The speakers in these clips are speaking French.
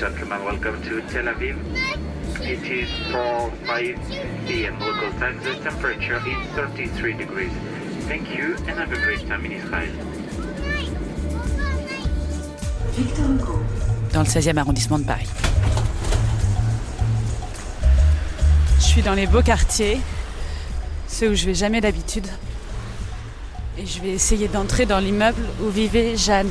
and gentlemen, welcome to Tel Aviv. It is 4 5 p.m. local time. The temperature is 33 degrees. Thank you and have a great time in Israel. Dans le 16e arrondissement de Paris. Je suis dans les beaux quartiers, ceux où je vais jamais d'habitude. Et je vais essayer d'entrer dans l'immeuble où vivait Jeanne.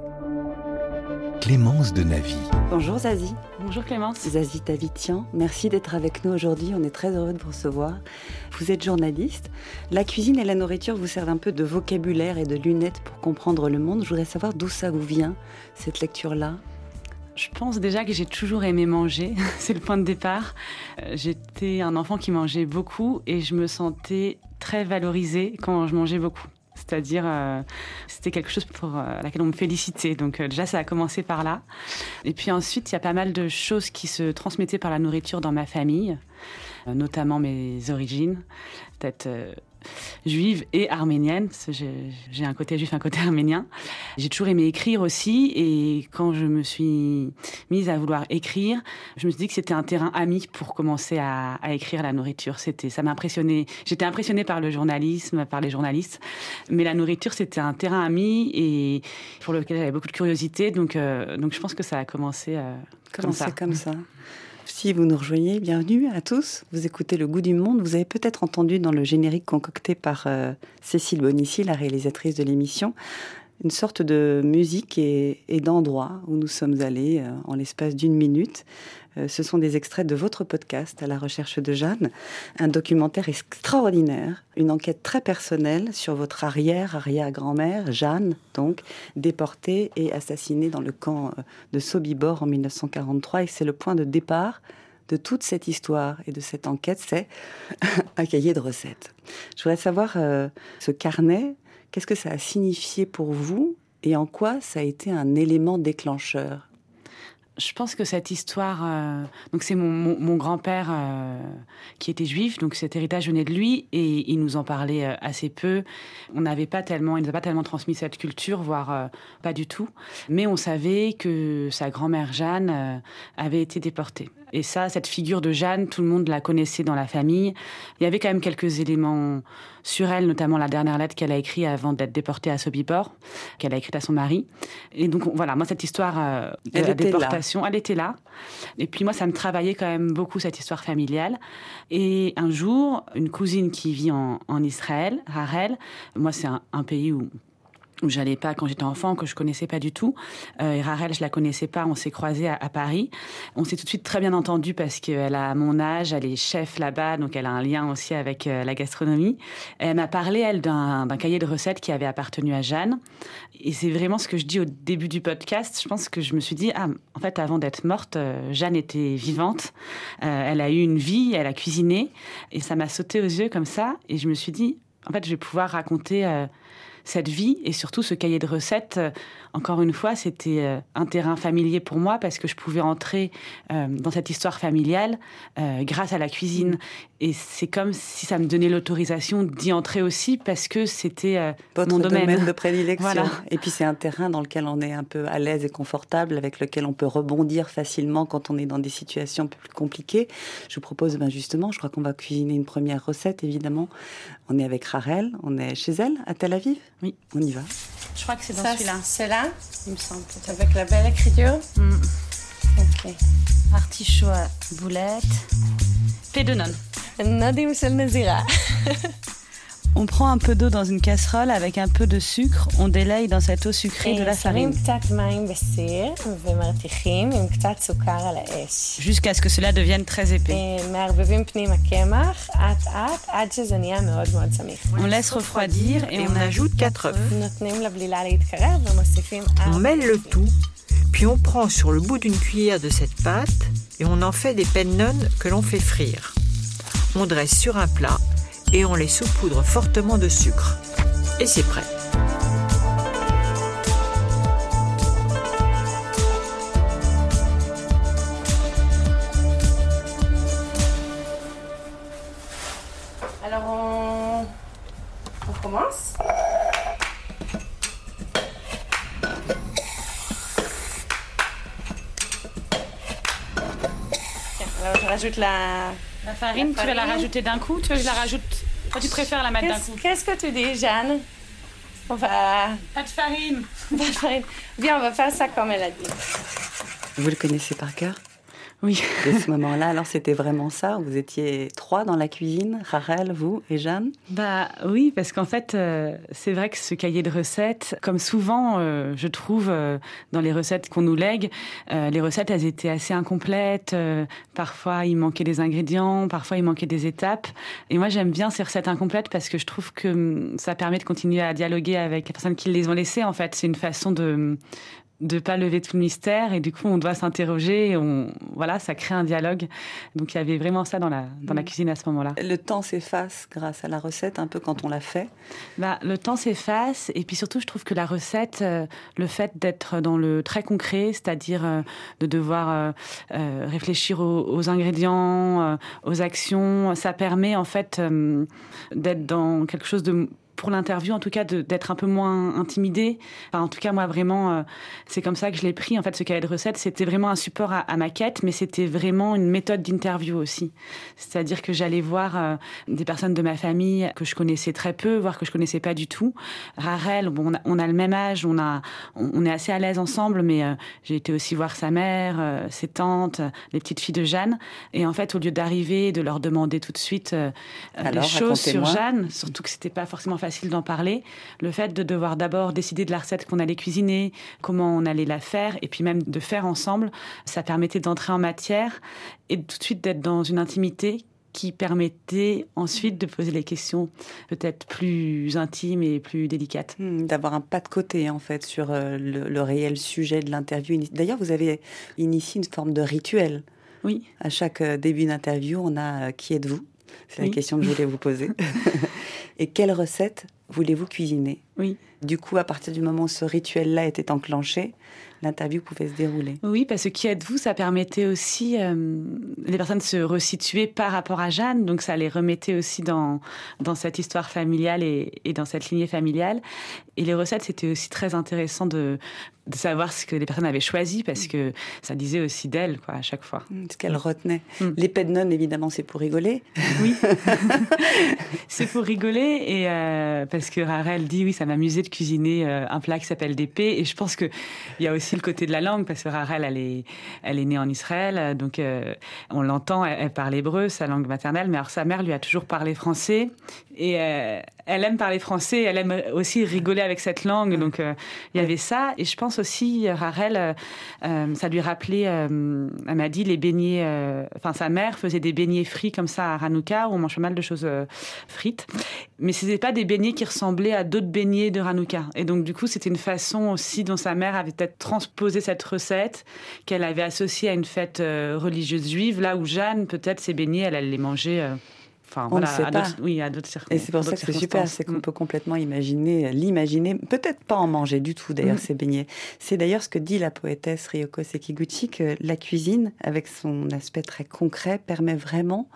Clémence de Navy. Bonjour Zazie. Bonjour Clémence. Zazie Tavitian, merci d'être avec nous aujourd'hui. On est très heureux de vous recevoir. Vous êtes journaliste. La cuisine et la nourriture vous servent un peu de vocabulaire et de lunettes pour comprendre le monde. Je voudrais savoir d'où ça vous vient, cette lecture-là. Je pense déjà que j'ai toujours aimé manger. C'est le point de départ. Euh, J'étais un enfant qui mangeait beaucoup et je me sentais très valorisée quand je mangeais beaucoup. C'est-à-dire, euh, c'était quelque chose pour euh, laquelle on me félicitait. Donc euh, déjà, ça a commencé par là. Et puis ensuite, il y a pas mal de choses qui se transmettaient par la nourriture dans ma famille, notamment mes origines, peut-être juive et arménienne. parce que J'ai un côté juif, un côté arménien. J'ai toujours aimé écrire aussi. Et quand je me suis mise à vouloir écrire, je me suis dit que c'était un terrain ami pour commencer à, à écrire la nourriture. C'était, ça m'impressionnait. J'étais impressionnée par le journalisme, par les journalistes, mais la nourriture c'était un terrain ami et pour lequel j'avais beaucoup de curiosité. Donc, euh, donc je pense que ça a commencé euh, comme ça. comme ça Si vous nous rejoignez, bienvenue à tous. Vous écoutez Le Goût du Monde. Vous avez peut-être entendu dans le générique concocté par euh, Cécile Bonissi, la réalisatrice de l'émission, une sorte de musique et, d'endroit où nous sommes allés euh, en l'espace d'une minute. Euh, ce sont des extraits de votre podcast à la recherche de Jeanne, un documentaire extraordinaire, une enquête très personnelle sur votre arrière-arrière-grand-mère, Jeanne, donc, déportée et assassinée dans le camp euh, de Sobibor en 1943. Et c'est le point de départ de toute cette histoire et de cette enquête, c'est un cahier de recettes. Je voudrais savoir, ce carnet, qu'est-ce que ça a signifié pour vous et en quoi ça a été un élément déclencheur? Je pense que cette histoire, euh, donc c'est mon, mon- mon grand-père euh, qui était juif, donc cet héritage venait de lui et il nous en parlait euh, assez peu. On n'avait pas tellement, il nous a pas tellement transmis cette culture, voire pas du tout. Mais on savait que sa grand-mère Jeanne avait été déportée. Et ça, cette figure de Jeanne, tout le monde la connaissait dans la famille. Il y avait quand même quelques éléments sur elle, notamment la dernière lettre qu'elle a écrite avant d'être déportée à Sobibor, qu'elle a écrite à son mari. Et donc on- voilà, moi cette histoire de Elle la était là. Elle était là. Et puis moi, ça me travaillait quand même beaucoup cette histoire familiale. Et un jour, une cousine qui vit en, Israël, Harel, moi c'est un, un pays où j'allais pas quand j'étais enfant, que je connaissais pas du tout. Euh, et Rarel, je la connaissais pas. On s'est croisés à, Paris. On s'est tout de suite très bien entendu parce qu'elle a mon âge, elle est chef là-bas, donc elle a un lien aussi avec euh, la gastronomie. Elle m'a parlé elle d'un d'un cahier de recettes qui avait appartenu à Jeanne. Et c'est vraiment ce que je dis au début du podcast. Je pense que je me suis dit ah en fait avant d'être morte, euh, Jeanne était vivante. Euh, elle a eu une vie, elle a cuisiné et ça m'a sauté aux yeux comme ça. Et je me suis dit en fait je vais pouvoir raconter. Cette vie et surtout ce cahier de recettes, euh, encore une fois, c'était euh, un terrain familier pour moi parce que je pouvais entrer euh, dans cette histoire familiale grâce à la cuisine. Et c'est comme si ça me donnait l'autorisation d'y entrer aussi parce que c'était euh, mon domaine. de prédilection. Voilà. Et puis c'est un terrain dans lequel on est un peu à l'aise et confortable, avec lequel on peut rebondir facilement quand on est dans des situations un peu plus compliquées. Je vous propose ben justement, je crois qu'on va cuisiner une première recette, évidemment. On est avec Rarel, on est chez elle, à Tel Aviv? Oui. On y va. Je crois que c'est dans Ça, celui-là, c'est là, il me semble. avec la belle écriture? Mm. Ok. Artichaut à boulettes. Pédonon. On prend un peu d'eau dans une casserole avec un peu de sucre, on délaye dans cette eau sucrée de la farine. Jusqu'à ce que cela devienne très épais. On laisse refroidir et on ajoute 4 œufs. On mêle le tout, puis on prend sur le bout d'une cuillère de cette pâte et on en fait des pennon que l'on fait frire. On dresse sur un plat et on les saupoudre fortement de sucre. Et c'est prêt. Alors on, on commence. Alors je rajoute la. La farine, La tu veux la farine. rajouter d'un coup? Tu veux que je la rajoute? Toi, tu préfères la mettre d'un coup? qu'est-ce que tu dis, Jeanne? On va. Pas de farine. on va faire- Bien, on va faire ça comme elle a dit. Vous le connaissez par cœur? Oui. de ce moment-là. Alors c'était vraiment ça. Vous étiez trois dans la cuisine, Rachel, vous et Jeanne. Bah oui, parce qu'en fait, euh, c'est vrai que ce cahier de recettes, comme souvent, euh, je trouve euh, dans les recettes qu'on nous lègue, euh, les recettes, elles étaient assez incomplètes. euh, parfois, il manquait des ingrédients, parfois, il manquait des étapes. Et moi, j'aime bien ces recettes incomplètes parce que je trouve que hum, ça permet de continuer à dialoguer avec les personnes qui les ont laissées. En fait, c'est une façon de de pas lever tout le mystère et du coup on doit s'interroger on voilà ça crée un dialogue donc il y avait vraiment ça dans la dans la Mm. cuisine à ce moment-là Le temps s'efface grâce à la recette, un peu quand on l'a fait. Bah, le temps s'efface et puis surtout je trouve que la recette, euh, le fait d'être dans le très concret, c'est-à-dire euh, de devoir euh, réfléchir aux, aux ingrédients, aux actions, ça permet en fait d'être dans quelque chose de pour l'interview, en tout cas, d'être un peu moins intimidé. Enfin, en tout cas, moi, vraiment, euh, c'est comme ça que je l'ai pris. En fait, ce cahier de recettes, c'était vraiment un support à, à ma quête, mais c'était vraiment une méthode d'interview aussi. C'est-à-dire que j'allais voir euh, des personnes de ma famille que je connaissais très peu, voire que je connaissais pas du tout. Rarel, bon, on, a, on a le même âge, on, a, on, on est assez à l'aise ensemble, mais euh, j'ai été aussi voir sa mère, ses tantes, les petites filles de Jeanne. Et en fait, au lieu d'arriver et de leur demander tout de suite Alors, les choses sur. Jeanne, surtout que c'était pas forcément facile d'en parler, le fait de devoir d'abord décider de la recette qu'on allait cuisiner, comment on allait la faire, et puis même de faire ensemble, ça permettait d'entrer en matière et tout de suite d'être dans une intimité qui permettait ensuite de poser les questions peut-être plus intimes et plus délicates. Hmm, D'avoir un pas de côté, en fait, sur euh, le, le réel sujet de l'interview. D'ailleurs, vous avez initié une forme de rituel. Oui. À chaque euh, début d'interview, on a euh, Qui êtes-vous? C'est Oui. la question que je voulais vous poser. Et quelle recette voulez-vous cuisiner? Oui. Du coup, à partir du moment où ce rituel-là était enclenché, l'interview pouvait se dérouler. Oui, parce que qui êtes-vous, ça permettait aussi euh, les personnes de se resituer par rapport à Jeanne, donc ça les remettait aussi dans, dans cette histoire familiale et, et dans cette lignée familiale. Et les recettes, c'était aussi très intéressant de, de savoir ce que les personnes avaient choisi, parce que ça disait aussi d'elles, quoi, à chaque fois. Ce qu'elle retenait. Mm. L'épée de nonne, évidemment, c'est pour rigoler. Oui, c'est pour rigoler et euh, parce que Rarel dit oui, ça m'amusait de cuisiner euh, un plat qui s'appelle des pets et je pense que il y a aussi le côté de la langue parce que Rarel elle est elle est née en Israël euh, donc euh, on l'entend, elle, elle parle hébreu, sa langue maternelle, mais alors sa mère lui a toujours parlé français. Et euh, elle aime parler français, elle aime aussi rigoler avec cette langue. Donc euh, il y avait ça. Et je pense aussi Rarel euh, ça lui rappelait elle m'a dit les beignets enfin sa mère faisait des beignets frits comme ça à Hanouka où on mange pas mal de choses frites mais c'était pas des beignets qui ressemblaient à d'autres beignets de Hanouka et donc du coup c'était une façon aussi dont sa mère avait peut-être transposé cette recette qu'elle avait associée à une fête euh, religieuse juive là où Jeanne peut-être ses beignets elle allait les manger euh, enfin On voilà sait à pas. d'autres- oui à d'autres Et c'est pour ça que c'est super, c'est qu'on peut complètement imaginer, l'imaginer, peut-être pas en manger du tout d'ailleurs Mm. ces beignets. C'est d'ailleurs ce que dit la poétesse Ryoko Sekiguchi, que la cuisine, avec son aspect très concret, permet vraiment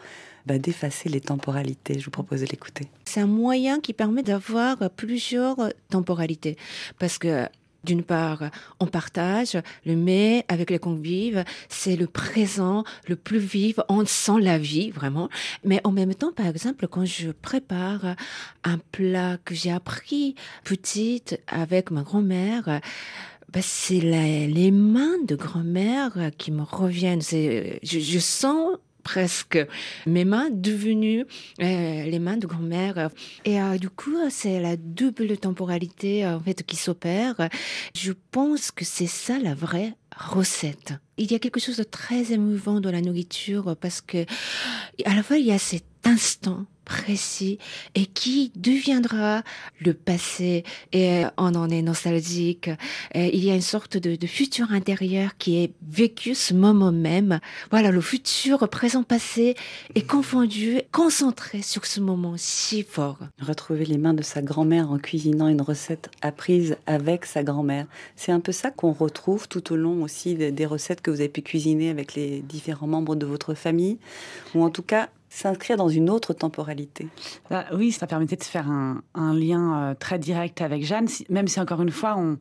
d'effacer les temporalités. Je vous propose de l'écouter. C'est un moyen qui permet d'avoir plusieurs temporalités. Parce que d'une part, on partage le mets avec les convives, c'est le présent le plus vif, on sent la vie vraiment. Mais en même temps, par exemple, quand je prépare un plat que j'ai appris petite avec ma grand-mère, bah, c'est les mains de grand-mère qui me reviennent. Je sens presque mes mains devenues euh, les mains de grand-mère. Et euh, du coup, c'est la double temporalité euh, en fait qui s'opère. Je pense que c'est ça la vraie recette. Il y a quelque chose de très émouvant dans la nourriture parce que à la fois il y a cet instant précis et qui deviendra le passé et on en est nostalgique. Il y a une sorte de, de, futur intérieur qui est vécu ce moment même. Voilà, le futur, présent, passé est confondu, concentré sur ce moment si fort. Retrouver les mains de sa grand-mère en cuisinant une recette apprise avec sa grand-mère. C'est un peu ça qu'on retrouve tout au long aussi des, des recettes que vous avez pu cuisiner avec les différents membres de votre famille, ou en tout cas s'inscrire dans une autre temporalité. Oui, ça permettait de faire un, lien euh, très direct avec Jeanne, même si encore une fois, on,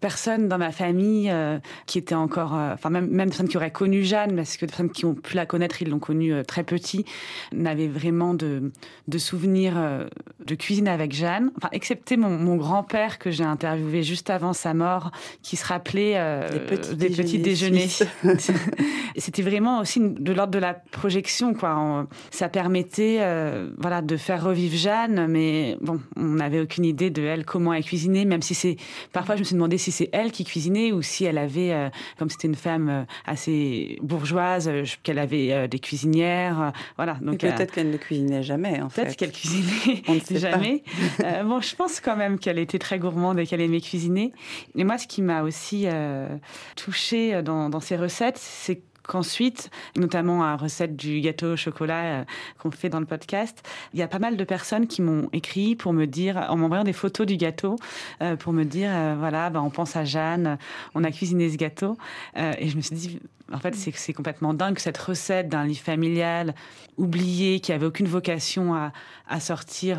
personne dans ma famille euh, qui était encore, euh, enfin même même personne qui aurait connu Jeanne, parce que des personnes qui ont pu la connaître, ils l'ont connue très petit, n'avaient vraiment de de souvenirs de cuisine avec Jeanne, enfin excepté mon, mon grand-père que j'ai interviewé juste avant sa mort, qui se rappelait euh, des petits des déjeuners petits déjeuners. suisses. C'était vraiment aussi de l'ordre de la projection, quoi. Ça permettait, euh, voilà, de faire revivre Jeanne, mais bon, on n'avait aucune idée de elle comment elle cuisinait, même si c'est parfois je me suis demandé si c'est elle qui cuisinait ou si elle avait, euh, comme c'était une femme assez bourgeoise, qu'elle avait des cuisinières, voilà. Donc peut-être qu'elle ne cuisinait jamais, en Peut-être qu'elle cuisinait On ne sait jamais. Euh, bon, je pense quand même qu'elle était très gourmande et qu'elle aimait cuisiner. Et moi, ce qui m'a aussi euh, touchée dans, dans ces recettes, c'est qu'ensuite, notamment à recette du gâteau au chocolat euh, qu'on fait dans le podcast, il y a pas mal de personnes qui m'ont écrit pour me dire, en m'envoyant des photos du gâteau, euh, pour me dire, euh, voilà, ben, on pense à Jeanne, on a cuisiné ce gâteau. Et je me suis dit, en fait, c'est complètement dingue cette recette d'un lit familial oublié, qui avait aucune vocation à, sortir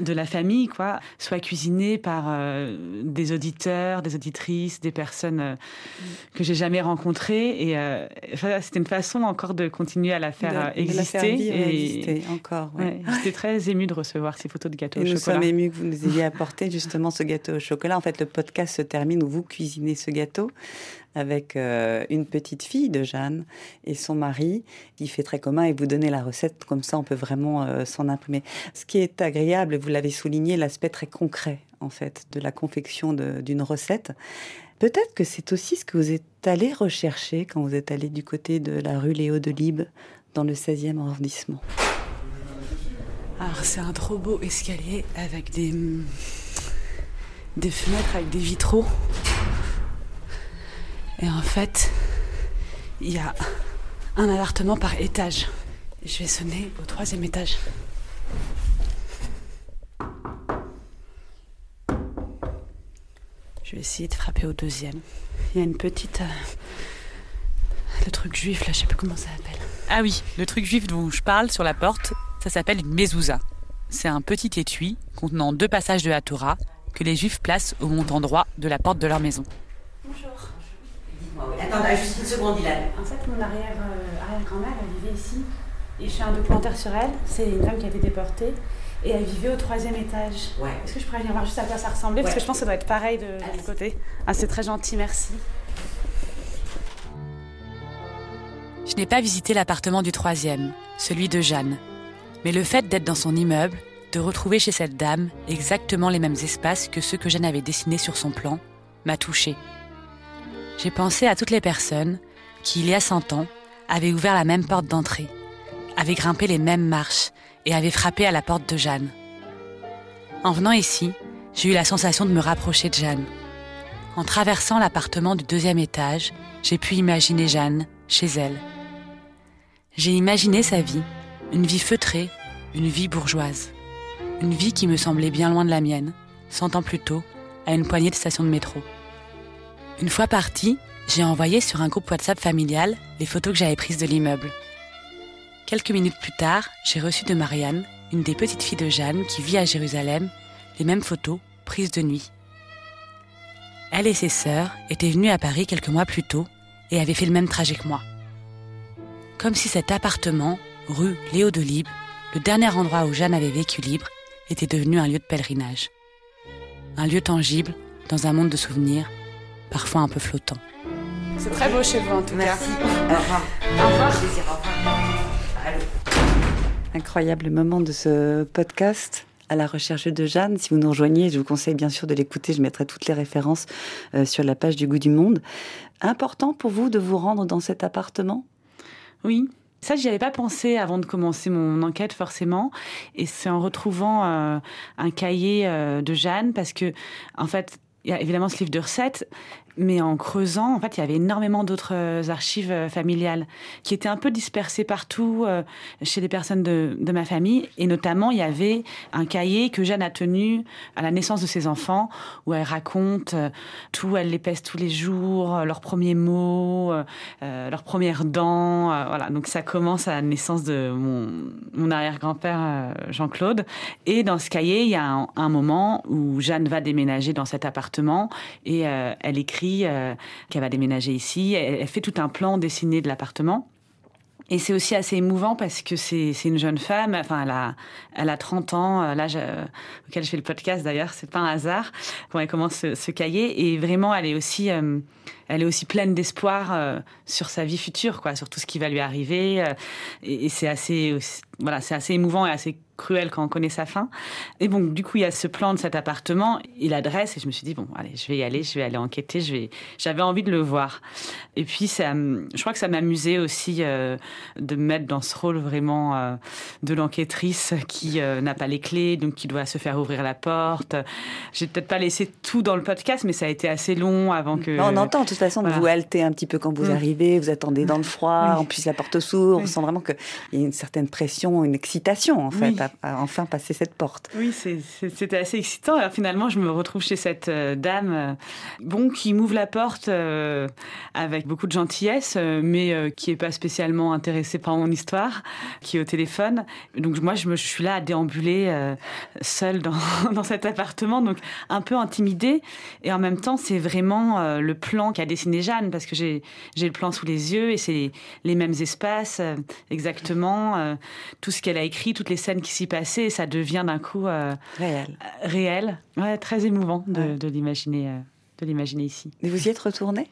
de la famille, quoi, soit cuisinée par euh, des auditeurs, des auditrices, des personnes euh, que j'ai jamais rencontrées. Et euh, c'était une façon encore de continuer à la faire De- de la exister. faire vivre et et exister encore. ouais. ouais, j'étais très émue de recevoir ces photos de gâteau Et au nous chocolat. sommes émus que vous nous ayez apporté justement ce gâteau au chocolat. En fait, le podcast se termine où vous cuisinez ce gâteau avec euh, une petite fille de Jeanne et son mari qui fait très commun et vous donnez la recette comme ça on peut vraiment euh, s'en imprimer. Ce qui est agréable, vous l'avez souligné, l'aspect très concret en fait de la confection d'une recette. Peut-être que c'est aussi ce que vous êtes allé rechercher quand vous êtes allé du côté de la rue Léo de Libes dans le 16e arrondissement. Alors, c'est un trop beau escalier avec des, des fenêtres avec des vitraux. Et en fait, il y a un appartement par étage. Je vais sonner au troisième étage. Je vais essayer de frapper au deuxième. Il y a une petite. euh, le truc juif, là, je sais plus comment ça s'appelle. Ah oui, le truc juif dont je parle sur la porte, ça s'appelle une mezouza. C'est un petit étui contenant deux passages de la Torah que les juifs placent au montant droit de la porte de leur maison. Attends, juste une seconde, Ilan. En fait, mon arrière, euh, arrière-grand-mère, elle vivait ici. Et je fais un documentaire sur elle. C'est une femme qui a été déportée. Et elle vivait au troisième étage. Ouais. Est-ce que je pourrais venir voir juste à quoi ça ressemblait? Parce que je pense que ça doit être pareil de, de l'autre côté. Ah, c'est très gentil, merci. Je n'ai pas visité l'appartement du troisième, celui de Jeanne. Mais le fait d'être dans son immeuble, de retrouver chez cette dame exactement les mêmes espaces que ceux que Jeanne avait dessinés sur son plan, m'a touchée. J'ai pensé à toutes les personnes qui, il y a cent ans, avaient ouvert la même porte d'entrée, avaient grimpé les mêmes marches et avaient frappé à la porte de Jeanne. En venant ici, j'ai eu la sensation de me rapprocher de Jeanne. En traversant l'appartement du deuxième étage, j'ai pu imaginer Jeanne chez elle. J'ai imaginé sa vie, une vie feutrée, une vie bourgeoise. Une vie qui me semblait bien loin de la mienne, cent ans plus tôt, à une poignée de stations de métro. Une fois partie, j'ai envoyé sur un groupe WhatsApp familial les photos que j'avais prises de l'immeuble. Quelques minutes plus tard, j'ai reçu de Marianne, une des petites filles de Jeanne qui vit à Jérusalem, les mêmes photos prises de nuit. Elle et ses sœurs étaient venues à Paris quelques mois plus tôt et avaient fait le même trajet que moi. Comme si cet appartement, rue Léo de Libes, le dernier endroit où Jeanne avait vécu libre, était devenu un lieu de pèlerinage. Un lieu tangible, dans un monde de souvenirs, parfois un peu flottant. C'est très beau chez vous, en tout Merci. cas. Au revoir. Au revoir. Incroyable moment de ce podcast à la recherche de Jeanne. Si vous nous rejoignez, je vous conseille bien sûr de l'écouter. Je mettrai toutes les références euh, sur la page du Goût du Monde. Important pour vous de vous rendre dans cet appartement? Oui, Ça, j'y avais pas pensé avant de commencer mon enquête forcément, et c'est en retrouvant euh, un cahier euh, de Jeanne parce que, en fait, il y a évidemment ce livre de recettes, mais en creusant, en fait, il y avait énormément d'autres euh, archives euh, familiales qui étaient un peu dispersées partout euh, chez les personnes de, ma famille. Et notamment, il y avait un cahier que Jeanne a tenu à la naissance de ses enfants, où elle raconte tout, elle les pèse tous les jours, leurs premiers mots, leurs premières dents. voilà, donc ça commence à la naissance de mon, mon arrière-grand-père Jean-Claude. Et dans ce cahier, il y a un, un, moment où Jeanne va déménager dans cet appartement et elle écrit euh, qu'elle va déménager ici. Elle, fait tout un plan dessiné de l'appartement. Et c'est aussi assez émouvant parce que c'est une jeune femme, enfin elle a, elle a 30 ans, l'âge auquel je fais le podcast d'ailleurs, c'est pas un hasard, quand elle commence ce, cahier, et vraiment elle est aussi, euh, elle est aussi pleine d'espoir euh, sur sa vie future, quoi, sur tout ce qui va lui arriver, euh, et, et c'est assez, voilà, c'est assez émouvant et assez cruel quand on connaît sa fin. Et bon, du coup, il y a ce plan de cet appartement et l'adresse, et je me suis dit, bon, allez, je vais y aller, je vais aller enquêter, je vais... j'avais envie de le voir. Et puis, ça, je crois que ça m'amusait aussi euh, de me mettre dans ce rôle vraiment euh, de l'enquêtrice qui euh, n'a pas les clés, donc qui doit se faire ouvrir la porte. J'ai peut-être pas laissé tout dans le podcast, mais ça a été assez long avant que... Non, on entend, toute façon, voilà. vous haltez un petit peu quand vous mmh. arrivez, vous attendez dans le froid, oui. en plus la porte s'ouvre, oui. on sent vraiment qu'il y a une certaine pression, une excitation, en fait. Oui à enfin passer cette porte. Oui, c'était assez excitant. Alors finalement, je me retrouve chez cette euh, dame, euh, bon, qui m'ouvre la porte euh, avec beaucoup de gentillesse, mais qui est pas spécialement intéressée par mon histoire, qui est au téléphone. Donc moi, je me je suis là à déambuler seule dans, dans cet appartement, donc un peu intimidée. Et en même temps, c'est vraiment le plan qu'a dessiné Jeanne, parce que j'ai le plan sous les yeux et c'est les, mêmes espaces exactement, tout ce qu'elle a écrit, toutes les scènes qui s'y passé, ça devient d'un coup euh, réel. réel. Ouais, très émouvant de, ouais. de l'imaginer. Euh, de l'imaginer ici. Et vous y êtes retournée?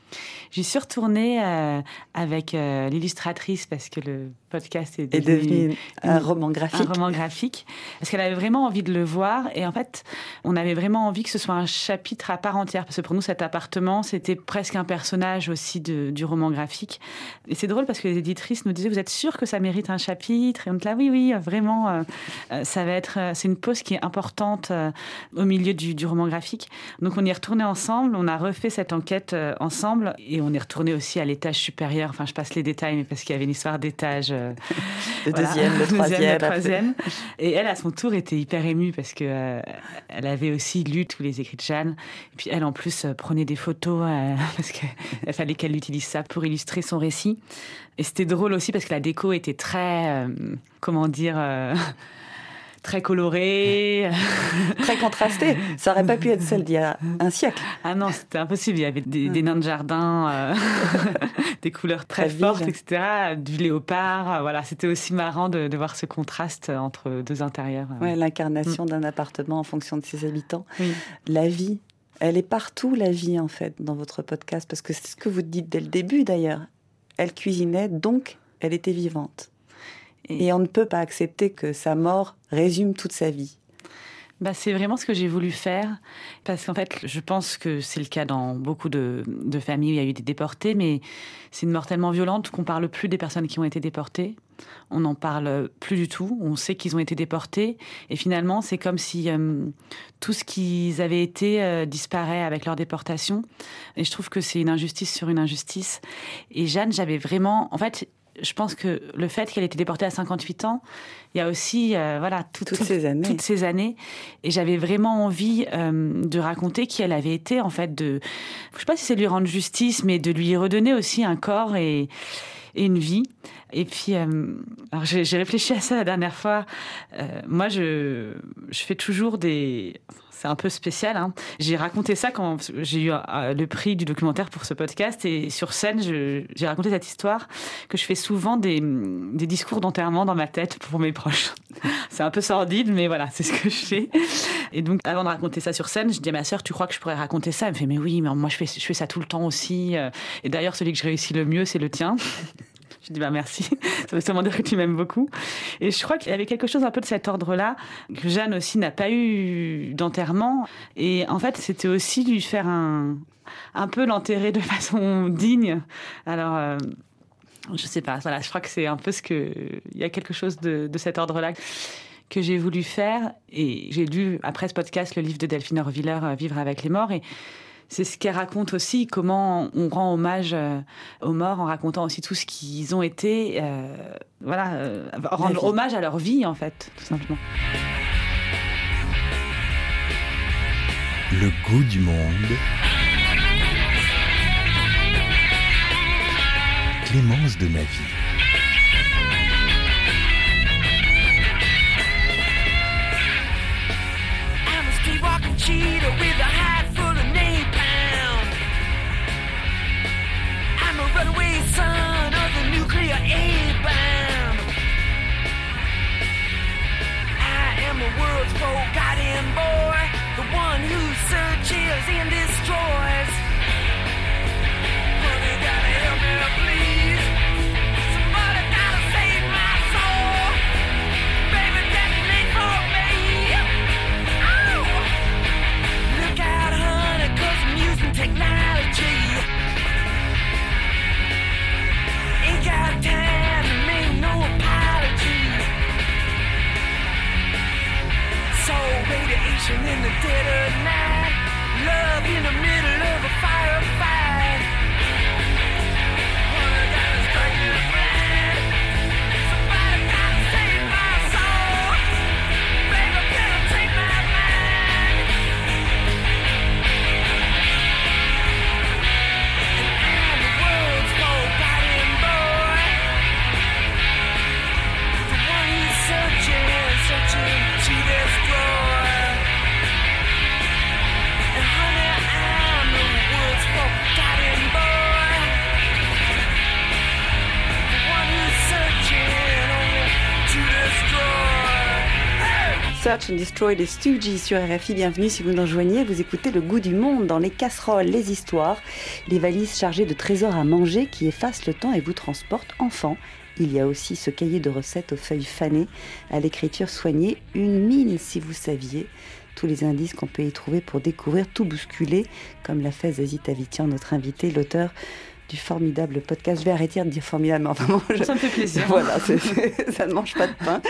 J'y suis retournée euh, avec euh, l'illustratrice parce que le podcast est devenu, est devenu un roman graphique. Un roman graphique. Parce qu'elle avait vraiment envie de le voir. Et en fait, on avait vraiment envie que ce soit un chapitre à part entière. Parce que pour nous, cet appartement, c'était presque un personnage aussi de, du roman graphique. Et c'est drôle parce que les éditrices nous disaient Vous êtes sûre que ça mérite un chapitre? Et on était là, oui, oui, vraiment. Euh, ça va être. C'est une pause qui est importante euh, au milieu du, du, roman graphique. Donc on y est retourné ensemble. On a refait cette enquête euh, ensemble. Et on est retourné aussi à l'étage supérieur. Enfin, je passe les détails, mais parce qu'il y avait une histoire d'étage le voilà. deuxième, le troisième. le troisième. Et elle, à son tour, était hyper émue parce que euh, elle avait aussi lu tous les écrits de Jeanne. Et puis elle, en plus, euh, prenait des photos euh, parce qu'il fallait qu'elle utilise ça pour illustrer son récit. Et c'était drôle aussi parce que la déco était très, comment dire très coloré. très contrasté. Ça aurait pas pu être celle d'il y a un siècle. Ah non, c'était impossible. Il y avait des, des nains de jardin, euh, des couleurs très, très fortes, etc. Du léopard. Voilà, c'était aussi marrant de, de, voir ce contraste entre deux intérieurs. Ouais, l'incarnation mmh. d'un appartement en fonction de ses habitants. Oui. La vie. Elle est partout, la vie, en fait, dans votre podcast, parce que c'est ce que vous dites dès le début, d'ailleurs. Elle cuisinait, donc elle était vivante. Et, et on ne peut pas accepter que sa mort résume toute sa vie. Bah, c'est vraiment ce que j'ai voulu faire, parce qu'en fait, je pense que c'est le cas dans beaucoup de, de, familles où il y a eu des déportés, mais c'est une mort tellement violente qu'on parle plus des personnes qui ont été déportées. On n'en parle plus du tout. On sait qu'ils ont été déportés, et finalement, c'est comme si euh, tout ce qu'ils avaient été euh, disparaît avec leur déportation. Et je trouve que c'est une injustice sur une injustice. Et Jeanne, j'avais vraiment, en fait, je pense que le fait qu'elle ait été déportée à 58 ans, il y a aussi euh, voilà tout, toutes, tout, ces années. toutes ces années. Et j'avais vraiment envie euh, de raconter qui elle avait été en fait. De, je sais pas si c'est lui rendre justice, mais de lui redonner aussi un corps et, et une vie. Et puis, euh, j'ai réfléchi à ça la dernière fois. Euh, moi, je, fais toujours des c'est un peu spécial. Hein. J'ai raconté ça quand j'ai eu euh, le prix du documentaire pour ce podcast et sur scène, j'ai raconté cette histoire que je fais souvent des, discours d'enterrement dans ma tête pour mes proches. C'est un peu sordide, mais voilà, c'est ce que je fais. Et donc, avant de raconter ça sur scène, je dis à ma sœur, tu crois que je pourrais raconter ça? Elle me fait, mais oui, mais moi je fais, je fais ça tout le temps aussi. Et d'ailleurs, celui que je réussis le mieux, c'est le tien. Je dis bah merci, ça veut sûrement dire que tu m'aimes beaucoup. Et je crois qu'il y avait quelque chose un peu de cet ordre-là, que Jeanne aussi n'a pas eu d'enterrement. Et en fait, c'était aussi lui faire un, un peu l'enterrer de façon digne. Alors, euh, je sais pas. Voilà, je crois que c'est un peu ce que. Il y a quelque chose de, de cet ordre-là que j'ai voulu faire. Et j'ai lu après ce podcast le livre de Delphine Orviller, euh, Vivre avec les morts. Et c'est ce qu'elle raconte aussi, comment on rend hommage euh, aux morts en racontant aussi tout ce qu'ils ont été. Euh, voilà, euh, rendre hommage à leur vie, en fait, tout simplement. Le goût du monde. Clémence de Navy. I'm a streetwalking cheetah with a world's forgotten boy, the one who searches and destroys. Honey, gotta help me, please. Somebody gotta save my soul. Baby, detonate for me. Oh! Look out, technology. Radiation in the dead of night. Love in the middle of a firefight. Search and Destroy les Stooges sur RFI. Bienvenue si vous nous rejoignez. Vous écoutez le goût du monde dans les casseroles, les histoires, les valises chargées de trésors à manger qui effacent le temps et vous transportent enfant. Il y a aussi ce cahier de recettes aux feuilles fanées, à l'écriture soignée, une mine si vous saviez. Tous les indices qu'on peut y trouver pour découvrir, tout bousculer, comme l'a fait Zazie Tavitian, notre invité, l'auteur du formidable podcast. Je vais arrêter de dire formidable, mais enfin, bon, je- Ça me fait plaisir. Voilà, ça ne mange pas de pain.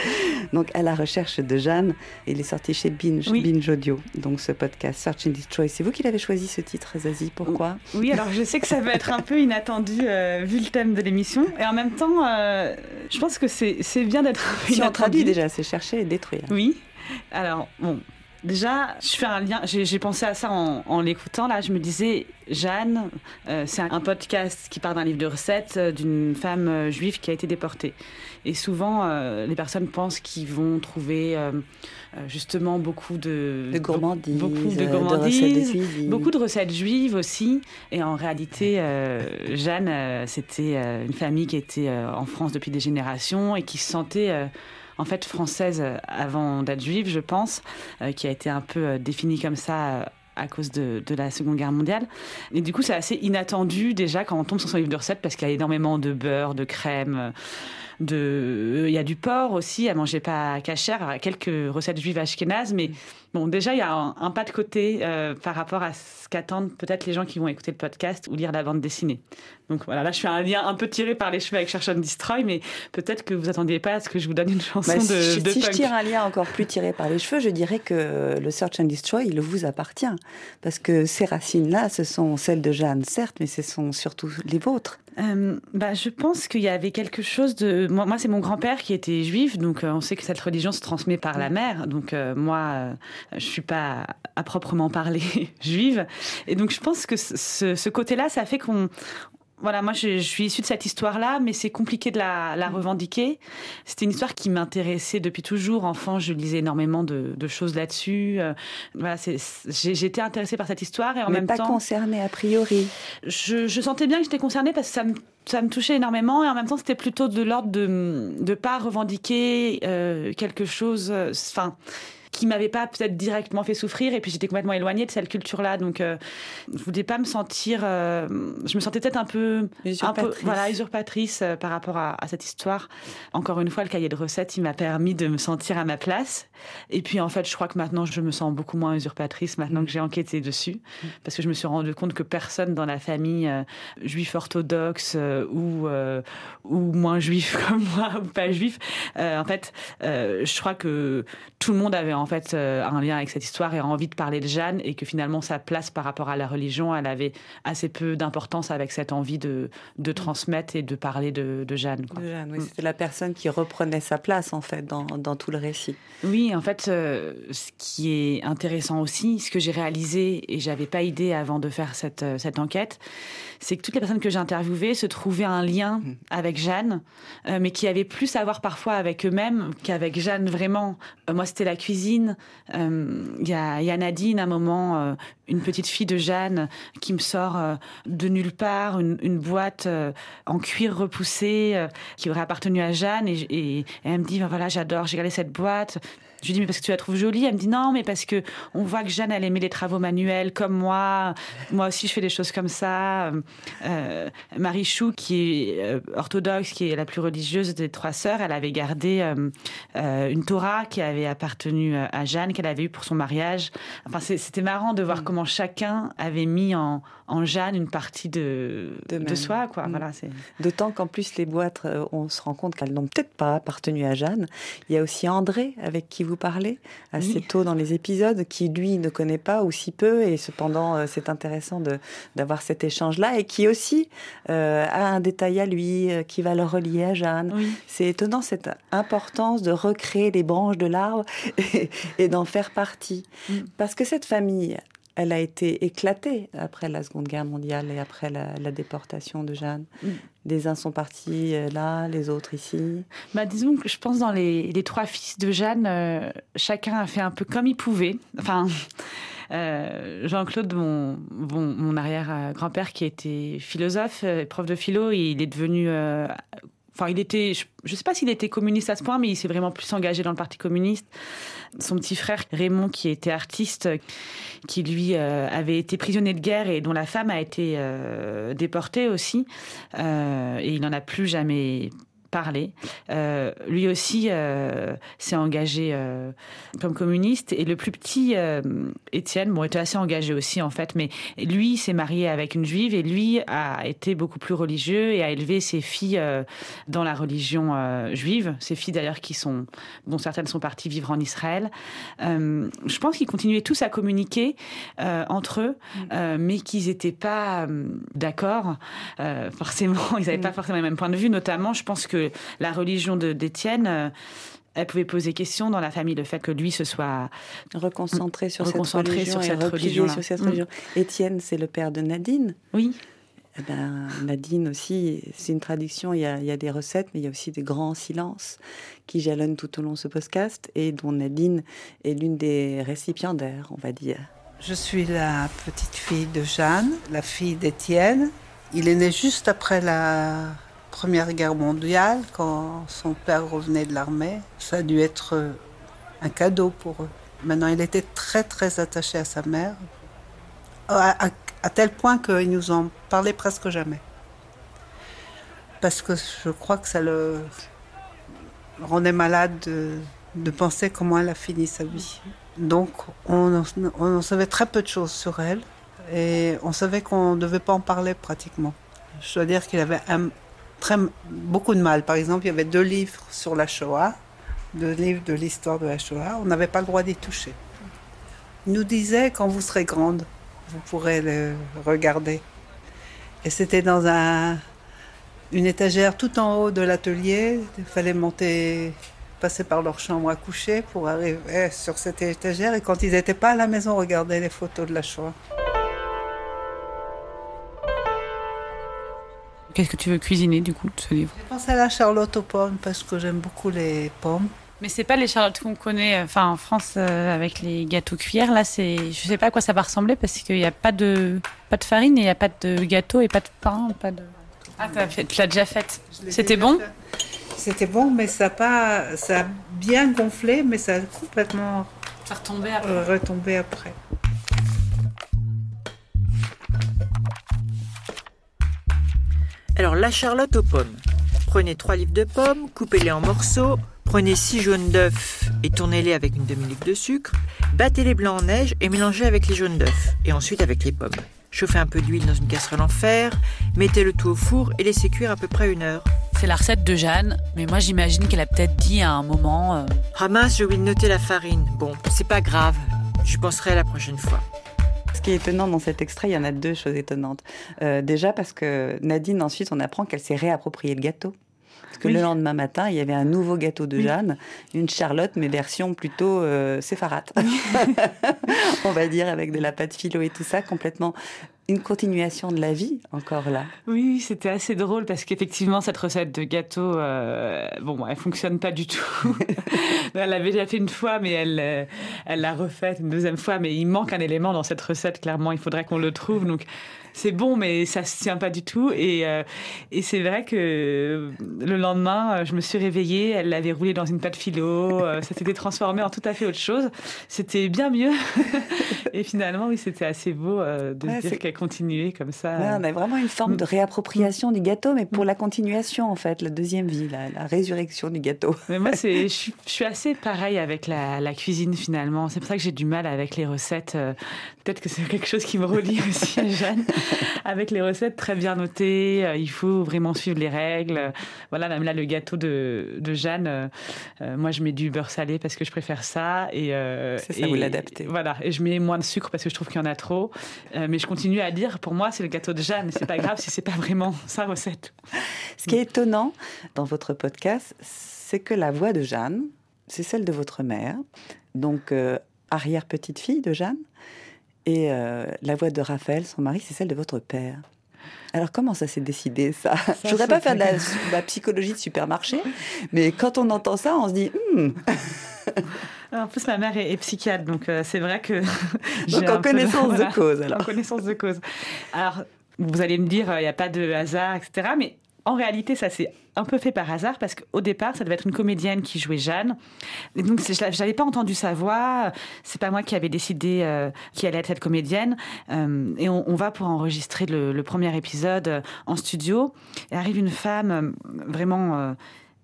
Donc, à la recherche de Jeanne, il est sorti chez Binge, Binge Audio. Donc, ce podcast, Search and Destroy. C'est vous qui l'avez choisi, ce titre, Zazie. Pourquoi? Oui, alors je sais que ça va être un peu inattendu euh, vu le thème de l'émission. Et en même temps, euh, je pense que c'est bien d'être Si on traduit déjà, c'est chercher et détruire. Oui. Alors, bon, déjà, je fais un lien. J'ai pensé à ça en, en l'écoutant. Là, je me disais, Jeanne, euh, c'est un podcast qui part d'un livre de recettes euh, d'une femme euh, juive qui a été déportée. Et souvent, les personnes pensent qu'ils vont trouver justement beaucoup de, De gourmandise, beaucoup de de gourmandises, recettes de beaucoup de recettes juives aussi. Et en réalité, Jeanne, c'était une famille qui était en France depuis des générations et qui se sentait en fait française euh, avant d'être juive, je pense, euh, qui a été un peu euh, définie comme ça. à cause de, de la Seconde Guerre mondiale. Et du coup, c'est assez inattendu déjà quand on tombe sur son livre de recettes parce qu'il y a énormément de beurre, de crème, de... il y a du porc aussi, elle mangeait pas cachère, quelques recettes juives ashkénazes, mais bon, déjà, il y a un, un pas de côté euh, par rapport à ce qu'attendent peut-être les gens qui vont écouter le podcast ou lire la bande dessinée. Donc voilà, là, je fais un lien un peu tiré par les cheveux avec Search and Destroy, mais peut-être que vous attendiez pas à ce que je vous donne une chanson Bah, de, si de si je tire un lien encore plus tiré par les cheveux, je dirais que le Search and Destroy, il vous appartient. Parce que ces racines-là, ce sont celles de Jeanne, certes, mais ce sont surtout les vôtres. Euh, bah, je pense qu'il y avait quelque chose de. Moi, moi c'est mon grand-père qui était juif, donc euh, on sait que cette religion se transmet par la mère. Donc euh, moi, je suis pas à proprement parler juive, et donc je pense que ce côté-là, ça fait qu'on voilà, moi je, je suis issue de cette histoire-là, mais c'est compliqué de la, la revendiquer. C'était une histoire qui m'intéressait depuis toujours. Enfant, je lisais énormément de, de choses là-dessus. Euh, voilà, été intéressée par cette histoire et en mais même pas temps concernée a priori. je, je sentais bien que j'étais concernée parce que ça me, ça me touchait énormément et en même temps c'était plutôt de l'ordre de ne pas revendiquer euh, quelque chose. euh, qui m'avait pas peut-être directement fait souffrir. Et puis j'étais complètement éloignée de cette culture-là, donc euh, je voulais pas me sentir. euh, je me sentais peut-être un peu, un peu, Usurpatrice. voilà, usurpatrice euh, par rapport à, à cette histoire. Encore une fois, le cahier de recettes, il m'a permis de me sentir à ma place. Et puis en fait, je crois que maintenant, je me sens beaucoup moins usurpatrice maintenant que j'ai enquêté dessus, parce que je me suis rendu compte que personne dans la famille euh, juif orthodoxe ou ou moins juif comme moi ou pas juif, en fait, je crois que tout le monde avait en fait euh, un lien avec cette histoire et a envie de parler de Jeanne et que finalement sa place par rapport à la religion, elle avait assez peu d'importance avec cette envie de, de transmettre et de parler de, de Jeanne. quoi. De Jeanne, oui, Mm. C'était la personne qui reprenait sa place, en fait, dans, dans tout le récit. Oui, en fait, euh, ce qui est intéressant aussi, ce que j'ai réalisé et j'avais pas idée avant de faire cette, euh, cette enquête, c'est que toutes les personnes que j'ai interviewées se trouvaient un lien avec Jeanne, euh, mais qui avaient plus à voir parfois avec eux-mêmes qu'avec Jeanne vraiment. Euh, moi, c'était la cuisine. Euh, Il y, a, Nadine, à un moment, euh, une petite fille de Jeanne, qui me sort euh, de nulle part une, boîte en cuir repoussé qui aurait appartenu à Jeanne. Et elle me dit, Ben voilà, j'adore, j'ai gardé cette boîte. Je lui dis, mais parce que tu la trouves jolie Elle me dit, non, mais parce que on voit que Jeanne, elle aimait les travaux manuels comme moi. Moi aussi, je fais des choses comme ça. Euh, Marie Chou, qui est euh, orthodoxe, qui est la plus religieuse des trois sœurs, elle avait gardé euh, une Torah qui avait appartenu à Jeanne, qu'elle avait eue pour son mariage. Enfin, c'était marrant de voir comment chacun avait mis en, en Jeanne une partie de, de, soi. Quoi. Mm. Voilà. D'autant qu'en plus, les boîtes, on se rend compte qu'elles n'ont peut-être pas appartenu à Jeanne. Il y a aussi André, avec qui vous parlez, assez Oui. tôt dans les épisodes, qui lui ne connaît pas ou si peu, et cependant, euh, c'est intéressant d'avoir cet échange-là, et qui aussi euh, a un détail à lui, euh, qui va le relier à Jeanne. Oui. C'est étonnant cette importance de recréer les branches de l'arbre et, et d'en faire partie. Parce que cette famille, elle a été éclatée après la Seconde Guerre mondiale et après la, la déportation de Jeanne. Mm. Les uns sont partis euh, là, les autres ici. Bah, disons que je pense dans les, les trois fils de Jeanne, euh, chacun a fait un peu comme il pouvait. Enfin, euh, Jean-Claude, mon, mon, mon arrière-grand-père, qui était philosophe, prof de philo, il est devenu. euh, Enfin, il était, je ne sais pas s'il était communiste à ce point, mais il s'est vraiment plus engagé dans le Parti communiste. Son petit frère Raymond, qui était artiste, qui lui euh, avait été prisonnier de guerre et dont la femme a été euh, déportée aussi, euh, et il n'en a plus jamais Euh, lui aussi euh, s'est engagé euh, comme communiste. Et le plus petit Étienne bon était assez engagé aussi en fait. Mais lui s'est marié avec une juive et lui a été beaucoup plus religieux et a élevé ses filles dans la religion juive. Ses filles d'ailleurs qui sont dont certaines sont parties vivre en Israël. Je pense qu'ils continuaient tous à communiquer entre eux euh, mais qu'ils n'étaient pas d'accord forcément. Ils n'avaient pas forcément les mêmes points de vue notamment je pense que la religion de- d'Étienne euh, elle pouvait poser question dans la famille le fait que lui se soit Reconcentré sur cette Reconcentré religion sur et cette replié religion-là. sur cette Mm. religion. Étienne, c'est le père de Nadine. Oui. Eh ben, Nadine aussi, c'est une traduction, il y, a, il y a des recettes, mais il y a aussi des grands silences qui jalonnent tout au long de ce podcast et dont Nadine est l'une des récipiendaires, on va dire. Je suis la petite fille de Jeanne, la fille d'Étienne. Il est né juste après la Première Guerre mondiale, quand son père revenait de l'armée. Ça a dû être euh, un cadeau pour eux. Maintenant, il était très très attaché à sa mère, à, tel point qu'il nous en parlait presque jamais. Parce que je crois que ça le rendait malade de, penser comment elle a fini sa vie. Donc, on en savait très peu de choses sur elle et on savait qu'on ne devait pas en parler pratiquement. Je dois dire qu'il avait un- beaucoup de mal. Par exemple, il y avait deux livres sur la Shoah, deux livres de l'histoire de la Shoah. On n'avait pas le droit d'y toucher. Il nous disait quand vous serez grande, vous pourrez le regarder. Et c'était dans un, une étagère tout en haut de l'atelier. Il fallait monter, passer par leur chambre à coucher pour arriver sur cette étagère. Et quand ils n'étaient pas à la maison, regarder les photos de la Shoah. Qu'est-ce que tu veux cuisiner du coup de ce livre? Je pense à la Charlotte aux pommes parce que j'aime beaucoup les pommes. Mais c'est pas les charlottes qu'on connaît, euh, enfin en France euh, avec les gâteaux cuillères. Là, c'est, je sais pas à quoi ça va ressembler parce qu'il n'y a pas de, pas de farine et il n'y a pas de gâteau et pas de pain, pas de. Ah, t'as fait- tu l'as déjà faite. C'était bon? C'était bon, mais ça a, pas, ça a bien gonflé, mais ça a complètement Ça retombait après. euh, retomber après. Alors la charlotte aux pommes. Prenez 3 livres de pommes, coupez-les en morceaux, prenez 6 jaunes d'œufs et tournez-les avec une demi-litre de sucre, battez les blancs en neige et mélangez avec les jaunes d'œufs et ensuite avec les pommes. Chauffez un peu d'huile dans une casserole en fer, mettez le tout au four et laissez cuire à peu près une heure. C'est la recette de Jeanne, mais moi j'imagine qu'elle a peut-être dit à un moment. euh, Ramasse, j'ai oublié de noter la farine. Bon, c'est pas grave, j'y penserai la prochaine fois. Ce qui est étonnant dans cet extrait, il y en a deux choses étonnantes. Euh, déjà parce que Nadine, ensuite, on apprend qu'elle s'est réapproprié le gâteau. Parce que Oui. le lendemain matin, il y avait un nouveau gâteau de Oui. Jeanne, une Charlotte, mais version plutôt euh, séfarate. on va dire, avec de la pâte philo et tout ça, complètement une continuation de la vie, encore là. Oui, c'était assez drôle parce qu'effectivement, cette recette de gâteau, euh, bon, elle fonctionne pas du tout. elle l'avait déjà fait une fois, mais elle, euh, elle l'a refaite une deuxième fois. Mais il manque un élément dans cette recette, clairement. Il faudrait qu'on le trouve. Donc, c'est bon, mais ça se tient pas du tout. Et, euh, et c'est vrai que le lendemain, euh, je me suis réveillée, elle l'avait roulé dans une pâte philo, euh, ça s'était transformé en tout à fait autre chose. C'était bien mieux. et finalement, oui, c'était assez beau euh, de Ouais, se dire qu'elle continuait comme ça. Ouais, on a vraiment une forme de réappropriation du gâteau, mais pour la continuation, en fait, la deuxième vie, la, la résurrection du gâteau. Mais moi, je, suis- je suis assez pareil avec la, la cuisine finalement. C'est pour ça que j'ai du mal avec les recettes. euh, Peut-être que c'est quelque chose qui me relie aussi à Jeanne. Avec les recettes très bien notées, euh, il faut vraiment suivre les règles. Voilà, même là, le gâteau de, de Jeanne, euh, euh, moi, je mets du beurre salé parce que je préfère ça. Et, euh, C'est ça, et- vous l'adaptez. Voilà, et je mets moins de sucre parce que je trouve qu'il y en a trop. Euh, mais je continue à dire, pour moi, c'est le gâteau de Jeanne. C'est pas grave si c'est pas vraiment sa recette. Ce qui est étonnant dans votre podcast, c'est que la voix de Jeanne, c'est celle de votre mère, donc arrière-petite-fille de Jeanne, et euh, la voix de Raphaël, son mari, c'est celle de votre père. Alors comment ça s'est décidé ça, Je voudrais pas faire de la, pas- de la psychologie de supermarché, mais quand on entend ça, on se dit Hmm, En plus, ma mère est, est psychiatre, donc euh, c'est vrai que. donc en connaissance voilà, de cause. Alors. En connaissance de cause. Alors, vous allez me dire, il n'y a pas de hasard, etc. Mais en réalité, ça s'est un peu fait par hasard parce qu'au départ, ça devait être une comédienne qui jouait Jeanne. Et donc, n'avais pas entendu sa voix. C'est pas moi qui avais décidé euh, qui allait être cette comédienne. Euh, et on, va pour enregistrer le, le premier épisode euh, en studio. Et arrive une femme vraiment.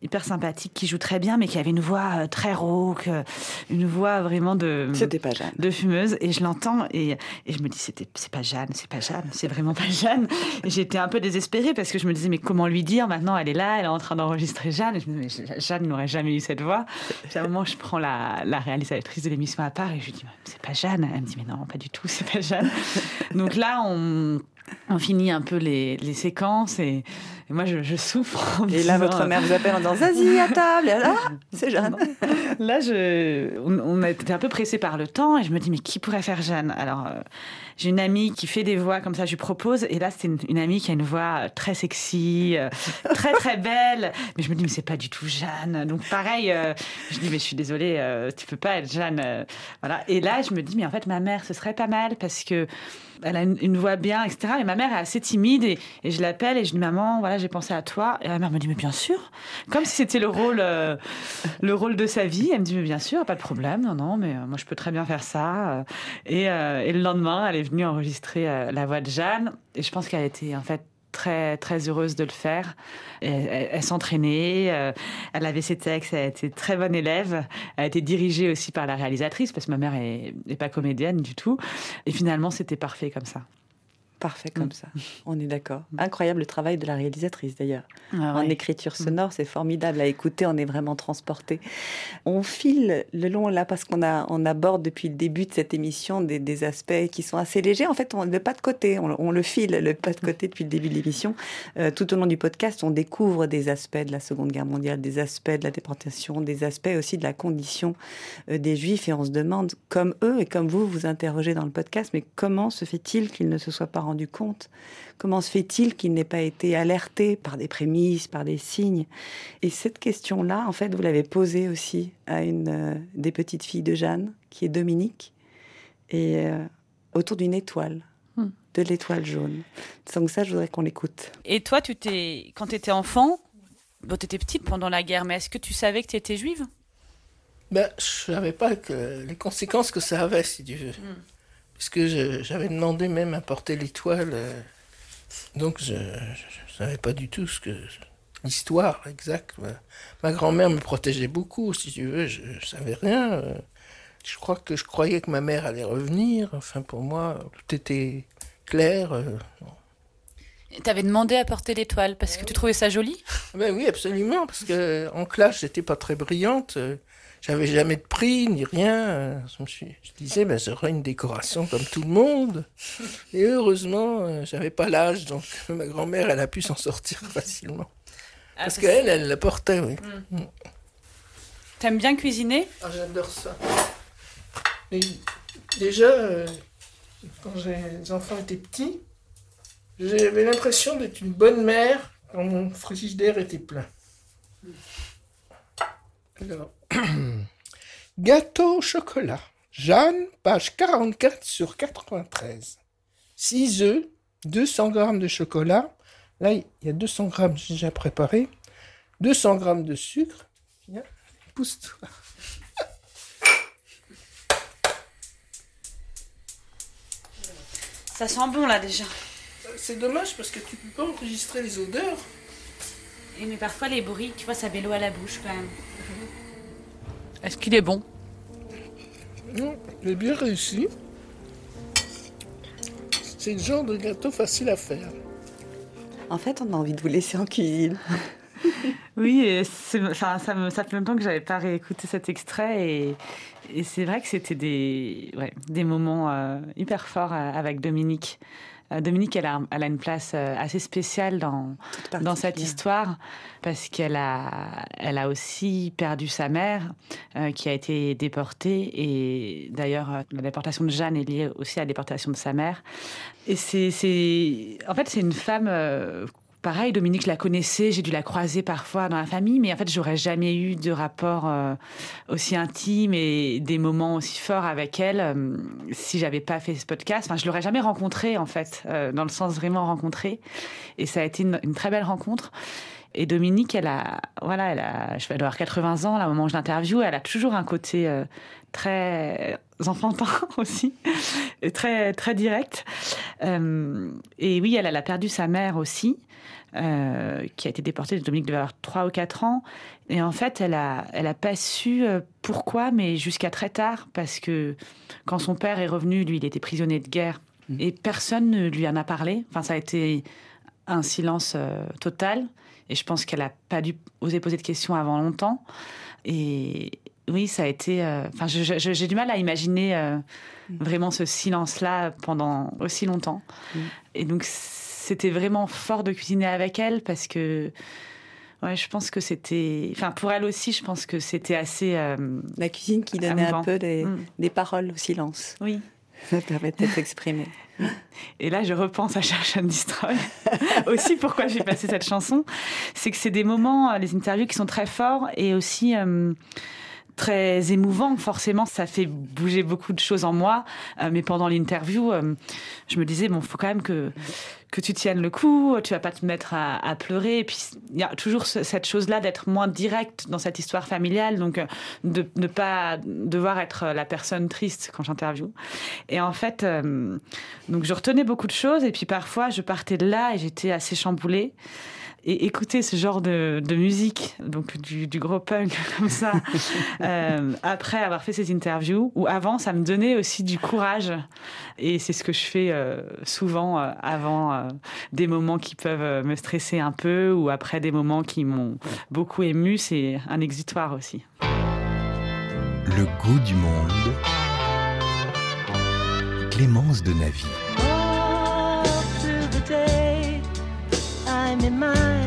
Hyper sympathique qui joue très bien mais qui avait une voix euh, très rauque euh, une voix vraiment de C'était pas Jeanne. de fumeuse. Et je l'entends et, et je me dis c'était c'est pas Jeanne c'est pas Jeanne c'est vraiment pas Jeanne. Et j'étais un peu désespérée parce que je me disais mais comment lui dire maintenant? Elle est là elle est en train d'enregistrer Jeanne. Et je me disais mais Jeanne n'aurait jamais eu cette voix. Puis à un moment je prends la, la réalisatrice de l'émission à part et je lui dis c'est pas Jeanne. Elle me dit mais non pas du tout c'est pas Jeanne. Donc là on on finit un peu les, les séquences et, et moi je, je souffre Et là, votre mère vous appelle en disant Zazie à table. Et là, ah, c'est Jeanne. Là, je, on, on a été un peu pressé par le temps et je me dis, mais qui pourrait faire Jeanne? Alors, euh, j'ai une amie qui fait des voix comme ça, je lui propose. Et là, c'est une, une amie qui a une voix très sexy, euh, très très belle. Mais je me dis, mais c'est pas du tout Jeanne. Donc, pareil, euh, je dis, mais je suis désolée, euh, tu peux pas être Jeanne. euh, voilà. Et là, je me dis, mais en fait, ma mère, ce serait pas mal parce que elle a une, une voix bien, etc. Mais ma mère est assez timide et, et je l'appelle et je dis, maman, voilà, j'ai pensé à toi. Et ma mère me dit, mais bien sûr. Comme si c'était le rôle, euh, le rôle de sa vie. Elle me dit, mais bien sûr, pas de problème. Non, non, mais euh, moi, je peux très bien faire ça. Euh, Et, euh, et le lendemain, elle est venue enregistrer euh, la voix de Jeanne. Et je pense qu'elle était, en fait, très très heureuse de le faire. Elle s'entraînait, euh, elle avait ses textes, elle était très bonne élève. Elle a été dirigée aussi par la réalisatrice parce que ma mère est, est pas comédienne du tout. Et finalement, c'était parfait comme ça. Parfait comme ça. On est d'accord. Incroyable le travail de la réalisatrice d'ailleurs. Ah En écriture sonore, c'est formidable à écouter. On est vraiment transporté. On file le long là parce qu'on a, on aborde depuis le début de cette émission des, des aspects qui sont assez légers. En fait, on le pas de côté. On, on le file le pas de côté depuis le début de l'émission. Euh, tout au long du podcast, on découvre des aspects de la Seconde Guerre mondiale, des aspects de la déportation, des aspects aussi de la condition euh, des Juifs. Et on se demande, comme eux et comme vous, vous interrogez dans le podcast, mais comment se fait-il qu'ils ne se soient pas rendus compte Comment se fait-il qu'ils n'aient pas été alertés par des prémices, par des signes? Et cette question-là, en fait, vous l'avez posée aussi à une euh, des petites filles de Jeanne, qui est Dominique, et euh, autour d'une étoile, Hmm. de l'étoile jaune. Donc ça, je voudrais qu'on l'écoute. Et toi, tu t'es, quand tu étais enfant, bon, tu étais petite pendant la guerre, mais est-ce que tu savais que tu étais juive? Ben, je savais pas que les conséquences que ça avait, si tu veux. Puisque j'avais demandé même à porter l'étoile. euh, donc, je ne savais pas du tout ce que l'histoire exacte. Ma, ma grand-mère me protégeait beaucoup, si tu veux. Je, ne savais rien. euh. Je crois que je croyais que ma mère allait revenir. Enfin, pour moi, tout était clair. euh. T'avais demandé à porter l'étoile parce que tu trouvais ça joli? Ben oui, absolument, parce que en classe, j'étais pas très brillante. J'avais jamais de prix ni rien. Je, me suis, je disais, ben, une décoration comme tout le monde. Et heureusement, euh, j'avais pas l'âge, donc ma grand-mère, elle a pu s'en sortir facilement. Ah, Parce qu'elle, elle la portait, oui. Mm. T'aimes bien cuisiner? Ah, j'adore ça. Et déjà, euh, quand j'ai- les enfants étaient petits, j'avais l'impression d'être une bonne mère quand mon frigidaire était plein. Alors, gâteau au chocolat. Jeanne, page 44 sur 93. 6 œufs, 200 grammes de chocolat. Là, il y a 200 grammes déjà préparés. 200 grammes de sucre. Viens, pousse-toi. Ça sent bon là déjà. C'est dommage parce que tu peux pas enregistrer les odeurs. Et mais parfois les bruits, tu vois, ça l'eau à la bouche quand même. Est-ce qu'il est bon? Non, j'ai bien réussi. C'est le genre de gâteau facile à faire. En fait, on a envie de vous laisser en cuisine. Oui, et ça, me, ça fait longtemps que j'avais pas réécouté cet extrait et, et c'est vrai que c'était des, ouais, des moments euh, hyper forts euh, avec Dominique. Euh, Dominique, elle a, elle a une place euh, assez spéciale dans, dans cette histoire parce qu'elle a, elle a aussi perdu sa mère euh, qui a été déportée et d'ailleurs la déportation de Jeanne est liée aussi à la déportation de sa mère. Et c'est, c'est, en fait, c'est une femme. euh, Pareil, Dominique je la connaissais, j'ai dû la croiser parfois dans la famille, mais en fait, j'aurais jamais eu de rapport euh, aussi intime et des moments aussi forts avec elle euh, si j'avais pas fait ce podcast. Enfin, je l'aurais jamais rencontrée en fait, euh, dans le sens vraiment rencontrée. Et ça a été une, très belle rencontre. Et Dominique, elle a, voilà, elle a, je vais avoir 80 ans là, au moment où je l'interview, elle a toujours un côté euh, très enfantin aussi, très très direct. Et oui, elle a perdu sa mère aussi, euh, qui a été déportée. Dominique devait avoir 3 ou 4 ans. Et en fait, elle a, elle a pas su euh, pourquoi, mais jusqu'à très tard, parce que quand son père est revenu, lui, il était prisonnier de guerre, et personne ne lui en a parlé. Enfin, ça a été un silence euh, total. Et je pense qu'elle n'a pas dû oser poser de questions avant longtemps. Et oui, ça a été. Enfin, j'ai du mal à imaginer euh, vraiment ce silence-là pendant aussi longtemps. Et donc, c'était vraiment fort de cuisiner avec elle parce que. Ouais, je pense que c'était. Enfin, pour elle aussi, je pense que c'était assez. euh, La cuisine qui donnait un peu des, Mm. des paroles au silence. Oui. Ça permettait de s'exprimer. Et là, je repense à Cherche and Destroy. aussi, pourquoi j'ai passé cette chanson, c'est que c'est des moments, euh, les interviews qui sont très forts et aussi euh, très émouvants. Forcément, ça fait bouger beaucoup de choses en moi. Euh, mais pendant l'interview, euh, je me disais, bon, faut quand même que que tu tiennes le coup, tu vas pas te mettre à, pleurer. Et puis, il y a toujours ce- cette chose-là d'être moins direct dans cette histoire familiale, donc euh, de ne pas devoir être la personne triste quand j'interviewe. Et en fait, donc je retenais beaucoup de choses, et puis parfois je partais de là et j'étais assez chamboulée. Et écouter ce genre de, de musique, donc du, du gros punk comme ça, euh, après avoir fait ces interviews, ou avant, ça me donnait aussi du courage. Et c'est ce que je fais euh, souvent euh, avant euh, des moments qui peuvent me stresser un peu, ou après des moments qui m'ont beaucoup ému. C'est un exutoire aussi. Le goût du monde. Clémence de day, I'm in mine,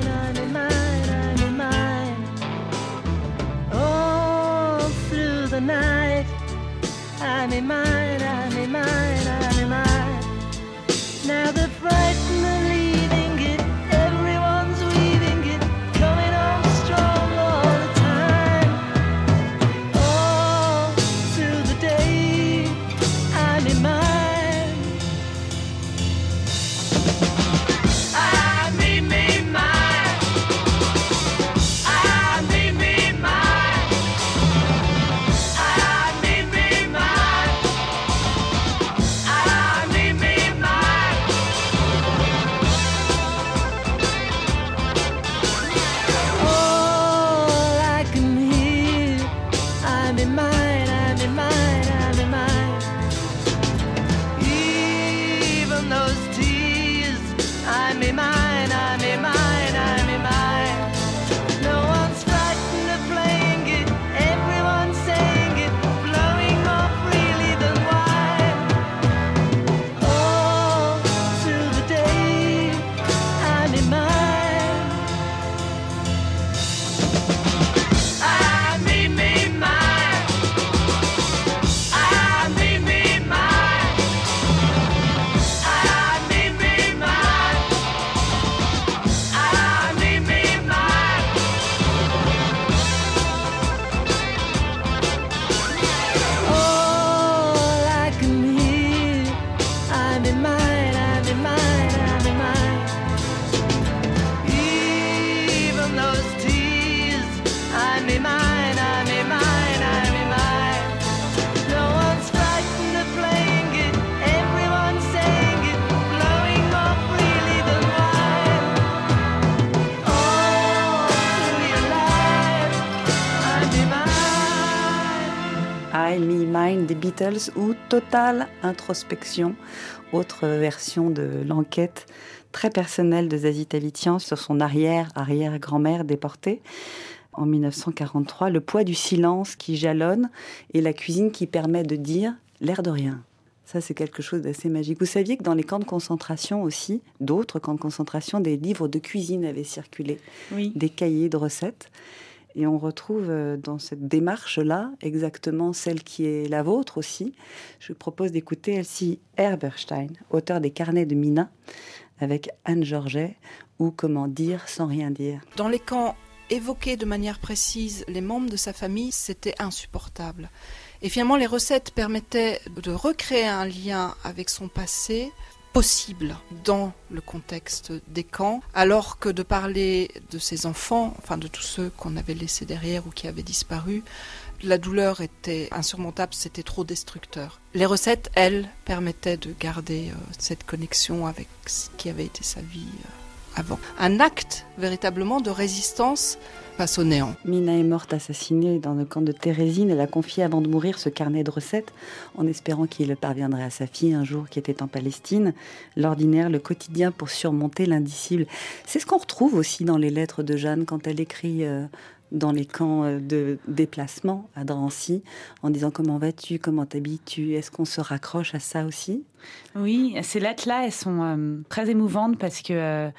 night, I'm in mine, I'm in mine, I'm in mine. Now the frightened Beatles ou Total Introspection, autre version de l'enquête très personnelle de Zazie Tavitian sur son arrière-arrière-grand-mère déportée. En 1943, le poids du silence qui jalonne et la cuisine qui permet de dire l'air de rien. Ça, c'est quelque chose d'assez magique. Vous saviez que dans les camps de concentration aussi, d'autres camps de concentration, des livres de cuisine avaient circulé, Oui. des cahiers de recettes. Et on retrouve euh, dans cette démarche-là exactement celle qui est la vôtre aussi. Je vous propose d'écouter Elsie Herberstein, auteur des carnets de Mina, avec Anne Georget, ou Comment dire sans rien dire. Dans les camps, évoquer de manière précise les membres de sa famille, c'était insupportable. Et finalement, les recettes permettaient de recréer un lien avec son passé possible dans le contexte des camps, alors que de parler de ses enfants, enfin de tous ceux qu'on avait laissés derrière ou qui avaient disparu, la douleur était insurmontable, c'était trop destructeur. Les recettes, elles, permettaient de garder euh, cette connexion avec ce qui avait été sa vie euh, avant. Un acte véritablement de résistance face au néant. Mina est morte assassinée dans le camp de Thérésine. Elle a confié avant de mourir ce carnet de recettes en espérant qu'il parviendrait à sa fille un jour qui était en Palestine. L'ordinaire, le quotidien pour surmonter l'indicible. C'est ce qu'on retrouve aussi dans les lettres de Jeanne quand elle écrit euh, dans les camps euh, de déplacement à Drancy en disant comment vas-tu, comment t'habilles-tu, est-ce qu'on se raccroche à ça aussi? Oui, ces lettres-là, elles sont euh, très émouvantes parce que euh,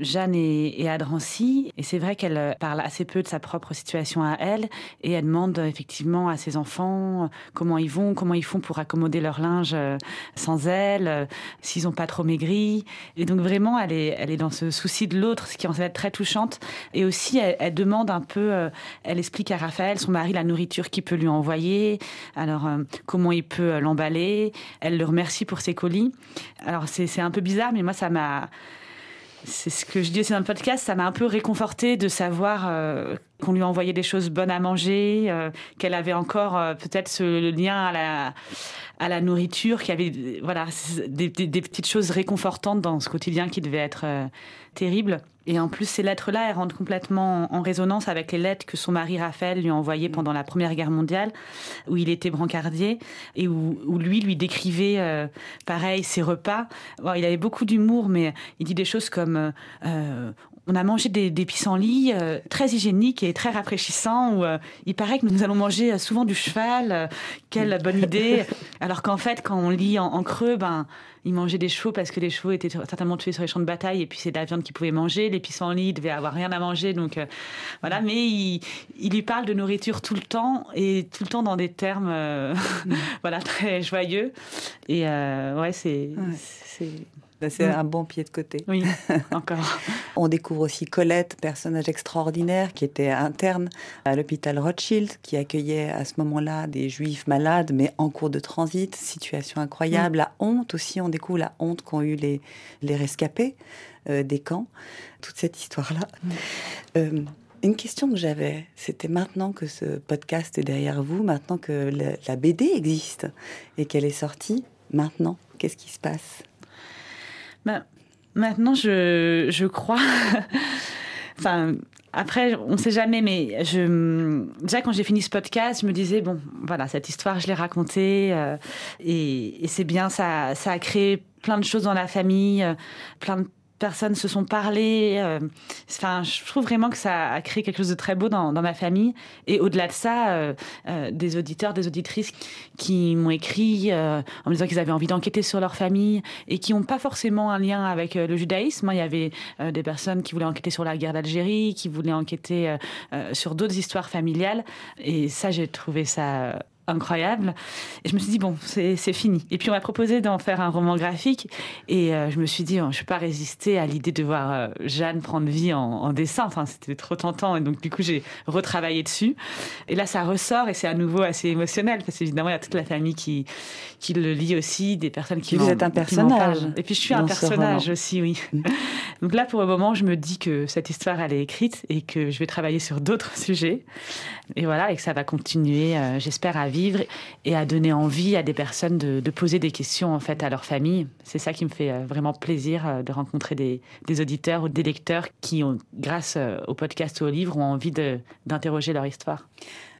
Jeanne est, est à Drancy et c'est vrai qu'elle euh, parle assez peu de sa propre situation à elle et elle demande effectivement à ses enfants comment ils vont, comment ils font pour accommoder leur linge sans elle, s'ils n'ont pas trop maigri. Et donc vraiment, elle est, dans ce souci de l'autre, ce qui en fait très touchante. Et aussi, elle, demande un peu, elle explique à Raphaël, son mari, la nourriture qu'il peut lui envoyer, alors comment il peut l'emballer. Elle le remercie pour ses colis. Alors c'est un peu bizarre, mais moi ça m'a c'est ce que je dis aussi dans le podcast, ça m'a un peu réconforté de savoir euh, qu'on lui envoyait des choses bonnes à manger, euh, qu'elle avait encore euh, peut-être ce lien à la, à la nourriture, qu'il y avait voilà, des, des- petites choses réconfortantes dans ce quotidien qui devait être terrible. Et en plus, ces lettres-là, elles rentrent complètement en, résonance avec les lettres que son mari Raphaël lui a envoyées pendant la Première Guerre mondiale, où il était brancardier et où, où lui lui décrivait, euh, pareil, ses repas. Il avait beaucoup d'humour, mais il dit des choses comme euh, euh, on a mangé des, des pissenlits euh, très hygiéniques et très rafraîchissants. Où, euh, il paraît que nous allons manger euh, souvent du cheval. euh, quelle bonne idée Alors qu'en fait, quand on lit en, en creux, ben il mangeait des chevaux parce que les chevaux étaient certainement tués sur les champs de bataille et puis c'est de la viande qu'ils pouvaient manger. Les pissenlits ils devaient avoir rien à manger, donc voilà. Mais il, il lui parle de nourriture tout le temps et tout le temps dans des termes euh, voilà très joyeux. Et ouais, c'est c'est Bah, C'est Mm. un bon pied de côté. Oui, encore. On découvre aussi Colette, personnage extraordinaire qui était interne à l'hôpital Rothschild, qui accueillait à ce moment-là des juifs malades, mais en cours de transit. Situation incroyable. La honte aussi, on découvre la honte qu'ont eu les, les rescapés euh, des camps. Toute cette histoire-là. Euh, une question que j'avais, c'était maintenant que ce podcast est derrière vous, maintenant que la, la BD existe et qu'elle est sortie, maintenant, qu'est-ce qui se passe? Ben, maintenant, je, je crois. enfin, après, on ne sait jamais, mais déjà quand j'ai fini ce podcast, je me disais bon, voilà, cette histoire, je l'ai racontée euh, et, et c'est bien, ça, ça a créé plein de choses dans la famille, euh, plein de personnes se sont parlé. euh, Enfin, je trouve vraiment que ça a créé quelque chose de très beau dans, dans ma famille. Et au-delà de ça, euh, euh, des auditeurs, des auditrices qui m'ont écrit euh, en me disant qu'ils avaient envie d'enquêter sur leur famille et qui n'ont pas forcément un lien avec euh, le judaïsme. Il y avait euh, des personnes qui voulaient enquêter sur la guerre d'Algérie, qui voulaient enquêter sur d'autres histoires familiales. Et ça, j'ai trouvé ça incroyable. Et je me suis dit, bon, c'est fini. Et puis on m'a proposé d'en faire un roman graphique. Et euh, je me suis dit, oh, je ne peux pas résister à l'idée de voir euh, Jeanne prendre vie en, en dessin. Enfin, c'était trop tentant. Et donc, du coup, j'ai retravaillé dessus. Et là, ça ressort et c'est à nouveau assez émotionnel. Parce qu'évidemment, il y a toute la famille qui, qui le lit aussi, des personnes qui Vous êtes un personnage Et puis, je suis un personnage aussi, oui. donc là, pour le moment, je me dis que cette histoire, elle est écrite et que je vais travailler sur d'autres sujets. Et voilà, et que ça va continuer, euh, j'espère, à vivre et à donner envie à des personnes de, poser des questions en fait à leur famille. C'est ça qui me fait euh, vraiment plaisir euh, de rencontrer des, auditeurs ou des lecteurs qui, ont, grâce euh, au podcast ou au livre, ont envie d'interroger leur histoire.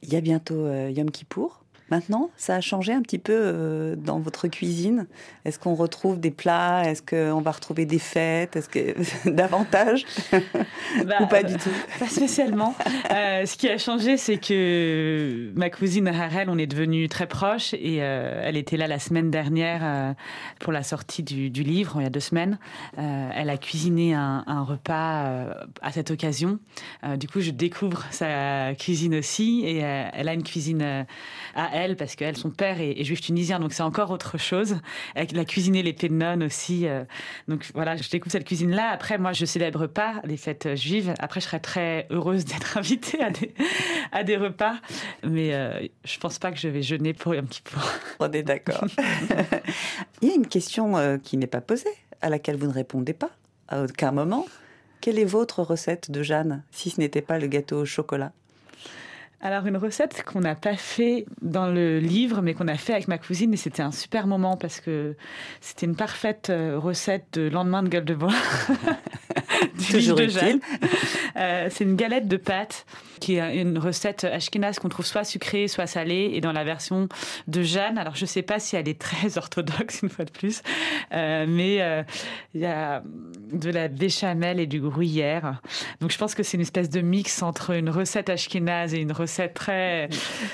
Il y a bientôt Yom Kippour. Maintenant, ça a changé un petit peu euh, dans votre cuisine. Est-ce qu'on retrouve des plats? Est-ce qu'on va retrouver des fêtes? Est-ce que davantage? Bah, ou pas du tout? Pas spécialement. Euh, ce qui a changé, c'est que ma cousine Harel, on est devenus très proches et euh, elle était là la semaine dernière euh, pour la sortie du, du livre, il y a deux semaines. Euh, elle a cuisiné un, un repas euh, à cette occasion. Euh, du coup, je découvre sa cuisine aussi et euh, elle a une cuisine euh, à elle parce qu'elle, son père est, est juif tunisien, donc c'est encore autre chose. Elle a cuisiné les pennon aussi. euh, donc voilà, je découvre cette cuisine-là. Après, moi, je célèbre pas les fêtes juives. Après, je serais très heureuse d'être invitée à des, à des repas. Mais euh, je pense pas que je vais jeûner pour Yom Kippour. On est d'accord. Il y a une question euh, qui n'est pas posée, à laquelle vous ne répondez pas à aucun moment. Quelle est votre recette de Jeanne, si ce n'était pas le gâteau au chocolat? Alors, une recette qu'on n'a pas fait dans le livre, mais qu'on a fait avec ma cousine, et c'était un super moment parce que c'était une parfaite euh, recette de lendemain de gueule de bois. du Toujours de. Euh, c'est une galette de pâtes qui est une recette ashkénaze qu'on trouve soit sucrée, soit salée. Et dans la version de Jeanne, alors je ne sais pas si elle est très orthodoxe, une fois de plus, euh, mais euh, il y a de la béchamel et du gruyère. Donc je pense que c'est une espèce de mix entre une recette ashkénaze et une recette très,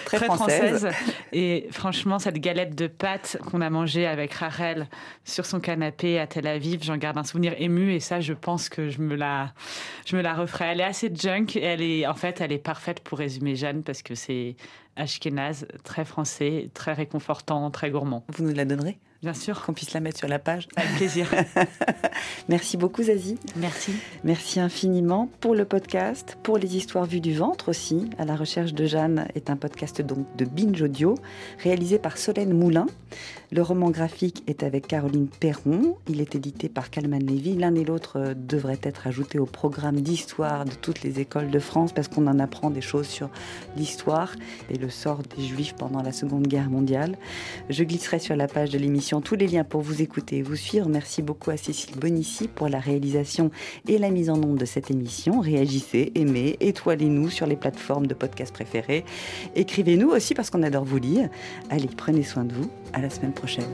Très française. Et franchement, cette galette de pâtes qu'on a mangée avec Rachel sur son canapé à Tel Aviv, j'en garde un souvenir ému. Et ça, je pense que je me la, je me la referai. Elle est assez junk. Et elle est, en fait, elle est parfaite pour résumer Jeanne parce que c'est ashkénaze, très français, très réconfortant, très gourmand. Vous nous la donnerez? Bien sûr. Qu'on puisse la mettre sur la page Avec plaisir. Merci beaucoup Zazie. Merci. Merci infiniment pour le podcast, pour les histoires vues du ventre aussi. À la recherche de Jeanne est un podcast donc de Binge Audio, réalisé par Solène Moulin. Le roman graphique est avec Caroline Perron. Il est édité par Calman Lévy. L'un et l'autre euh, devraient être ajoutés au programme d'histoire de toutes les écoles de France parce qu'on en apprend des choses sur l'histoire et le sort des Juifs pendant la Seconde Guerre mondiale. Je glisserai sur la page de tous les liens pour vous écouter et vous suivre. Merci beaucoup à Cécile Bonici pour la réalisation et la mise en onde de cette émission. Réagissez, aimez, étoilez-nous sur les plateformes de podcast préférées. Écrivez-nous aussi parce qu'on adore vous lire. Allez, prenez soin de vous. À la semaine prochaine.